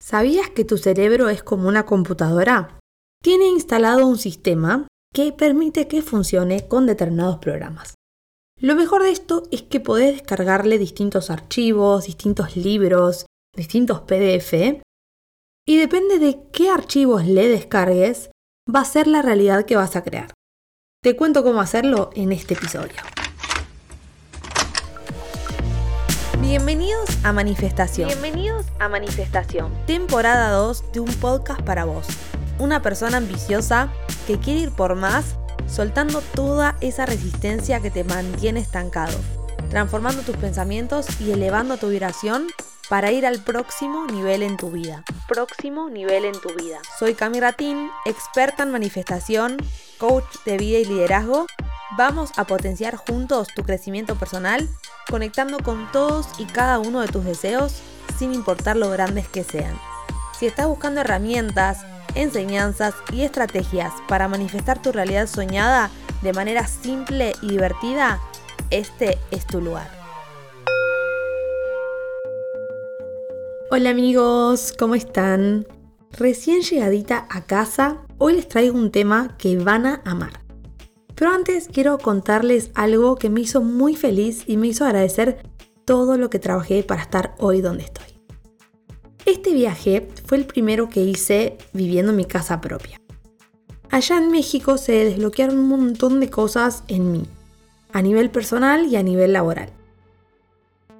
¿Sabías que tu cerebro es como una computadora? Tiene instalado un sistema que permite que funcione con determinados programas. Lo mejor de esto es que podés descargarle distintos archivos, distintos libros, distintos PDF, y depende de qué archivos le descargues, va a ser la realidad que vas a crear. Te cuento cómo hacerlo en este episodio. Bienvenidos a Manifestación. Bienvenidos a Manifestación. Temporada 2 de un podcast para vos. Una persona ambiciosa que quiere ir por más, soltando toda esa resistencia que te mantiene estancado, transformando tus pensamientos y elevando tu vibración para ir al próximo nivel en tu vida. Próximo nivel en tu vida. Soy Cami Ratín, experta en manifestación, coach de vida y liderazgo. Vamos a potenciar juntos tu crecimiento personal conectando con todos y cada uno de tus deseos sin importar lo grandes que sean. Si estás buscando herramientas, enseñanzas y estrategias para manifestar tu realidad soñada de manera simple y divertida, este es tu lugar. Hola amigos, ¿cómo están? Recién llegadita a casa, hoy les traigo un tema que van a amar. Pero antes quiero contarles algo que me hizo muy feliz y me hizo agradecer todo lo que trabajé para estar hoy donde estoy. Este viaje fue el primero que hice viviendo en mi casa propia. Allá en México se desbloquearon un montón de cosas en mí, a nivel personal y a nivel laboral.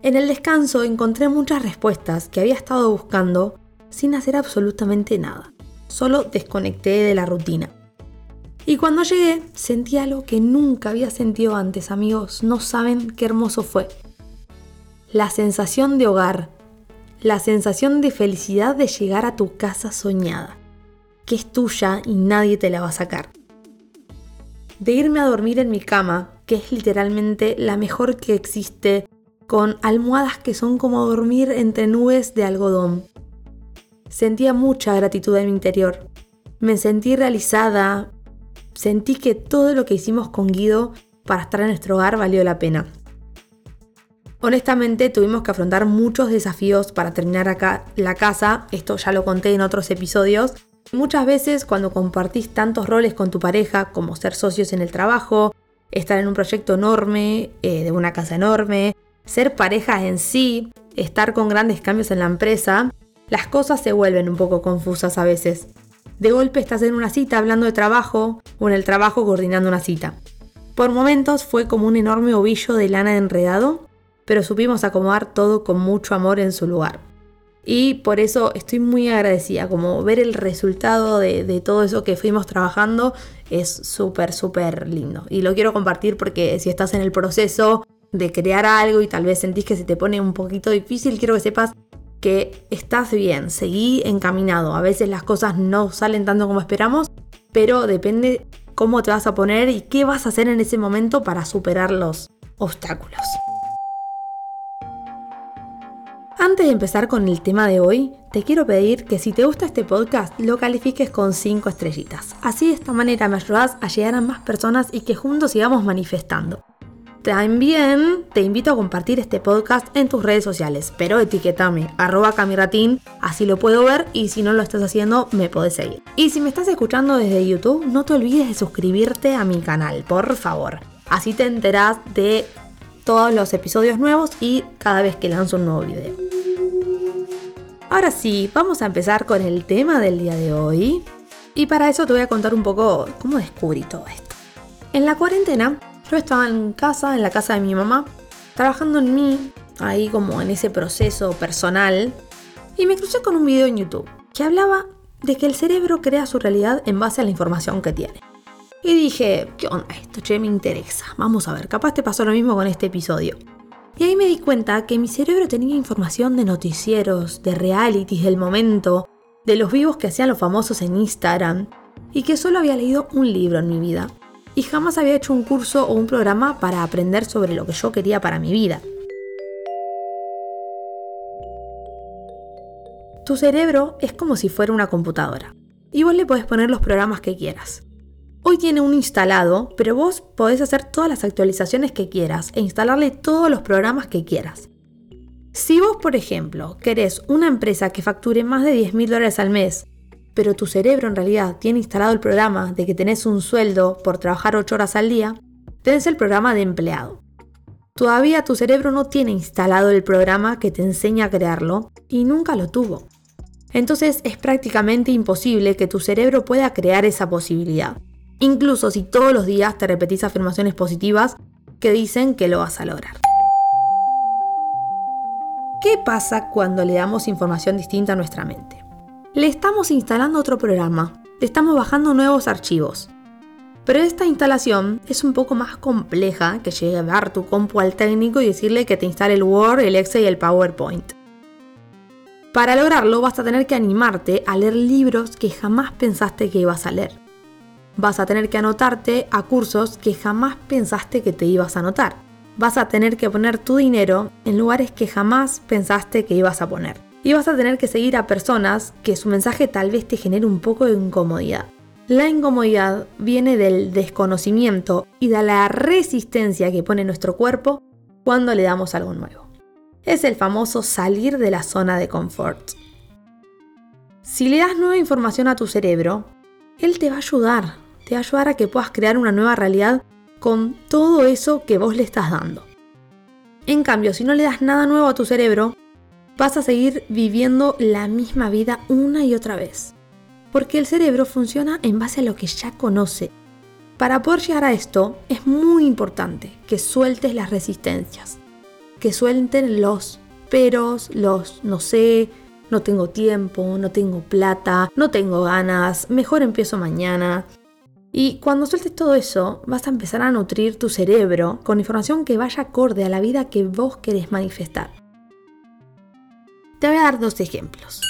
En el descanso encontré muchas respuestas que había estado buscando sin hacer absolutamente nada. Solo desconecté de la rutina. Y cuando llegué, sentí algo que nunca había sentido antes, amigos. No saben qué hermoso fue. La sensación de hogar, la sensación de felicidad de llegar a tu casa soñada, que es tuya y nadie te la va a sacar. De irme a dormir en mi cama, que es literalmente la mejor que existe, con almohadas que son como dormir entre nubes de algodón. Sentía mucha gratitud en mi interior. Me sentí realizada, sentí que todo lo que hicimos con Guido para estar en nuestro hogar valió la pena. Honestamente tuvimos que afrontar muchos desafíos para terminar acá la casa, esto ya lo conté en otros episodios. Muchas veces cuando compartís tantos roles con tu pareja, como ser socios en el trabajo, estar en un proyecto enorme, eh, de una casa enorme, ser pareja en sí, estar con grandes cambios en la empresa, las cosas se vuelven un poco confusas a veces. De golpe estás en una cita hablando de trabajo o en el trabajo coordinando una cita. Por momentos fue como un enorme ovillo de lana enredado, pero supimos acomodar todo con mucho amor en su lugar. Y por eso estoy muy agradecida, como ver el resultado de, todo eso que fuimos trabajando es súper, súper lindo. Y lo quiero compartir porque si estás en el proceso de crear algo y tal vez sentís que se te pone un poquito difícil, quiero que sepas que estás bien, seguí encaminado. A veces las cosas no salen tanto como esperamos, pero depende cómo te vas a poner y qué vas a hacer en ese momento para superar los obstáculos. Antes de empezar con el tema de hoy, te quiero pedir que si te gusta este podcast lo califiques con 5 estrellitas. Así de esta manera me ayudas a llegar a más personas y que juntos sigamos manifestando. También te invito a compartir este podcast en tus redes sociales, pero etiquetame, arroba camiratín, así lo puedo ver y si no lo estás haciendo me podés seguir. Y si me estás escuchando desde YouTube, no te olvides de suscribirte a mi canal, por favor. Así te enterás de todos los episodios nuevos y cada vez que lanzo un nuevo video. Ahora sí, vamos a empezar con el tema del día de hoy. Y para eso te voy a contar un poco cómo descubrí todo esto. En la cuarentena yo estaba en casa, en la casa de mi mamá, trabajando en mí, ahí como en ese proceso personal, y me crucé con un video en YouTube que hablaba de que el cerebro crea su realidad en base a la información que tiene. Y dije, ¿qué onda esto? Che, me interesa. Vamos a ver, capaz te pasó lo mismo con este episodio. Y ahí me di cuenta que mi cerebro tenía información de noticieros, de realities del momento, de los vivos que hacían los famosos en Instagram, y que solo había leído un libro en mi vida, y jamás había hecho un curso o un programa para aprender sobre lo que yo quería para mi vida. Tu cerebro es como si fuera una computadora y vos le podés poner los programas que quieras. Hoy tiene un instalado, pero vos podés hacer todas las actualizaciones que quieras e instalarle todos los programas que quieras. Si vos, por ejemplo, querés una empresa que facture más de 10 mil dólares al mes, pero tu cerebro en realidad tiene instalado el programa de que tenés un sueldo por trabajar 8 horas al día, tenés el programa de empleado. Todavía tu cerebro no tiene instalado el programa que te enseña a crearlo y nunca lo tuvo. Entonces es prácticamente imposible que tu cerebro pueda crear esa posibilidad, incluso si todos los días te repetís afirmaciones positivas que dicen que lo vas a lograr. ¿Qué pasa cuando le damos información distinta a nuestra mente? Le estamos instalando otro programa, le estamos bajando nuevos archivos. Pero esta instalación es un poco más compleja que llevar tu compu al técnico y decirle que te instale el Word, el Excel y el PowerPoint. Para lograrlo vas a tener que animarte a leer libros que jamás pensaste que ibas a leer. Vas a tener que anotarte a cursos que jamás pensaste que te ibas a anotar. Vas a tener que poner tu dinero en lugares que jamás pensaste que ibas a poner. Y vas a tener que seguir a personas que su mensaje tal vez te genere un poco de incomodidad. La incomodidad viene del desconocimiento y de la resistencia que pone nuestro cuerpo cuando le damos algo nuevo es el famoso salir de la zona de confort. Si le das nueva información a tu cerebro, él te va a ayudar, te va ayudar a que puedas crear una nueva realidad con todo eso que vos le estás dando. En cambio, si no le das nada nuevo a tu cerebro, vas a seguir viviendo la misma vida una y otra vez. Porque el cerebro funciona en base a lo que ya conoce. Para poder llegar a esto, es muy importante que sueltes las resistencias que suelten los peros, los no sé, no tengo tiempo, no tengo plata, no tengo ganas, mejor empiezo mañana. Y cuando sueltes todo eso, vas a empezar a nutrir tu cerebro con información que vaya acorde a la vida que vos querés manifestar. Te voy a dar dos ejemplos.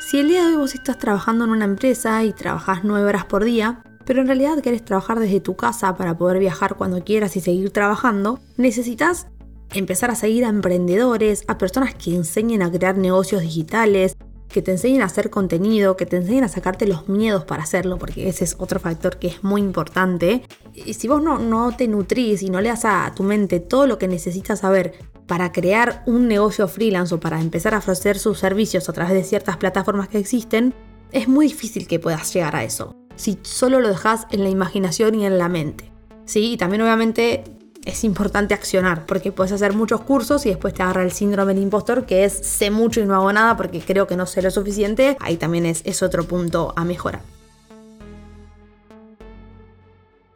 Si el día de hoy vos estás trabajando en una empresa y trabajás nueve horas por día, pero en realidad querés trabajar desde tu casa para poder viajar cuando quieras y seguir trabajando, necesitas empezar a seguir a emprendedores, a personas que enseñen a crear negocios digitales, que te enseñen a hacer contenido, que te enseñen a sacarte los miedos para hacerlo, porque ese es otro factor que es muy importante. Y si vos no, no te nutrís y no le das a tu mente todo lo que necesitas saber para crear un negocio freelance o para empezar a ofrecer sus servicios a través de ciertas plataformas que existen, es muy difícil que puedas llegar a eso. Si solo lo dejas en la imaginación y en la mente. Sí, y también obviamente es importante accionar, porque puedes hacer muchos cursos y después te agarra el síndrome del impostor, que es sé mucho y no hago nada porque creo que no sé lo suficiente. Ahí también es, otro punto a mejorar.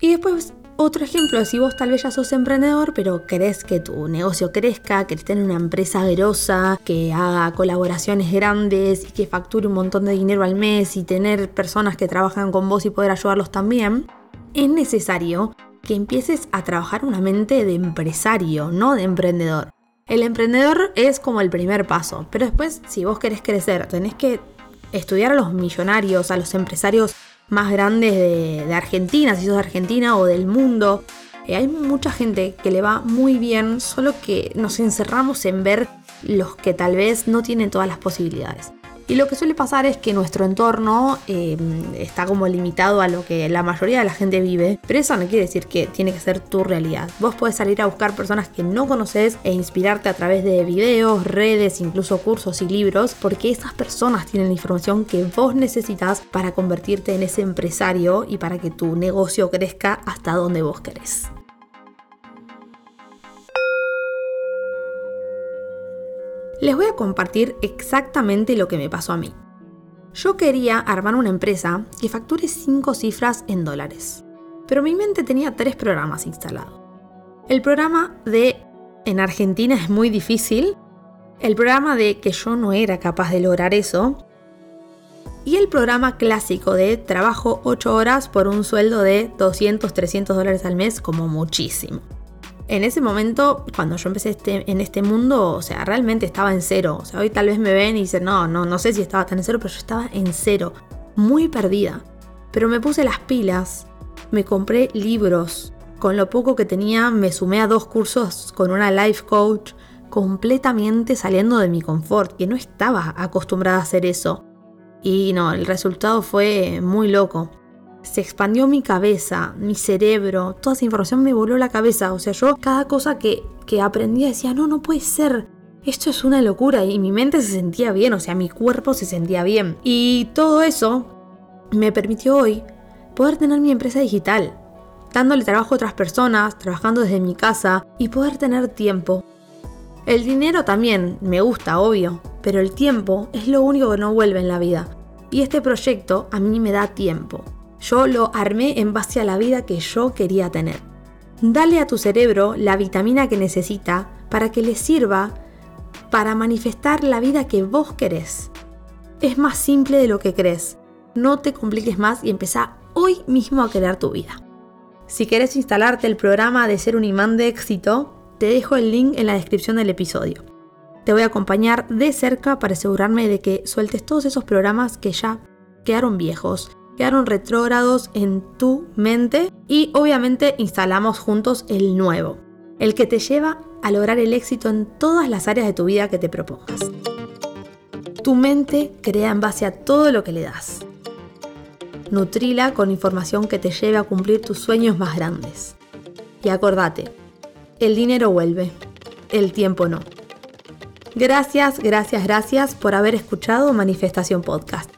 Y después otro ejemplo, si vos tal vez ya sos emprendedor, pero querés que tu negocio crezca, querés tener una empresa grosa, que haga colaboraciones grandes y que facture un montón de dinero al mes y tener personas que trabajan con vos y poder ayudarlos también, es necesario que empieces a trabajar una mente de empresario, no de emprendedor. El emprendedor es como el primer paso, pero después si vos querés crecer, tenés que estudiar a los millonarios, a los empresarios más grandes de, Argentina, si sos de Argentina o del mundo. Eh, hay mucha gente que le va muy bien, solo que nos encerramos en ver los que tal vez no tienen todas las posibilidades. Y lo que suele pasar es que nuestro entorno em, está como limitado a lo que la mayoría de la gente vive, pero eso no quiere decir que tiene que ser tu realidad. Vos podés salir a buscar personas que no conoces e inspirarte a través de videos, redes, incluso cursos y libros, porque esas personas tienen la información que vos necesitas para convertirte en ese empresario y para que tu negocio crezca hasta donde vos querés. Les voy a compartir exactamente lo que me pasó a mí. Yo quería armar una empresa que facture 5 cifras en dólares, pero mi mente tenía tres programas instalados. El programa de en Argentina es muy difícil, el programa de que yo no era capaz de lograr eso, y el programa clásico de trabajo 8 horas por un sueldo de 200, 300 dólares al mes como muchísimo en ese momento, cuando yo empecé este, en este mundo, o sea, realmente estaba en cero. O sea, hoy tal vez me ven y dicen, no, no, no sé si estaba tan en cero, pero yo estaba en cero, muy perdida. Pero me puse las pilas, me compré libros, con lo poco que tenía me sumé a dos cursos con una life coach, completamente saliendo de mi confort, que no estaba acostumbrada a hacer eso. Y no, el resultado fue muy loco se expandió mi cabeza, mi cerebro, toda esa información me voló la cabeza. O sea, yo cada cosa que, que aprendía decía, no, no puede ser. esto es una locura y mi mente se sentía bien, o sea, mi cuerpo se sentía bien. Y todo eso me permitió hoy poder tener mi empresa digital, dándole trabajo a otras personas, trabajando desde mi casa y poder tener tiempo. El dinero también me gusta, obvio, pero el tiempo es lo único que no vuelve en la vida. Y este proyecto a mí me da tiempo. Yo lo armé en base a la vida que yo quería tener. Dale a tu cerebro la vitamina que necesita para que le sirva para manifestar la vida que vos querés. Es más simple de lo que crees. No te compliques más y empezá hoy mismo a crear tu vida. Si querés instalarte el programa de ser un imán de éxito, te dejo el link en la descripción del episodio. Te voy a acompañar de cerca para asegurarme de que sueltes todos esos programas que ya quedaron viejos, quedaron retrógrados en tu mente y obviamente instalamos juntos el nuevo, el que te lleva a lograr el éxito en todas las áreas de tu vida que te propongas. Tu mente crea en base a todo lo que le das. Nutrila con información que te lleve a cumplir tus sueños más grandes. Y acordate, el dinero vuelve, el tiempo no. Gracias, gracias, gracias por haber escuchado Manifestación Podcast.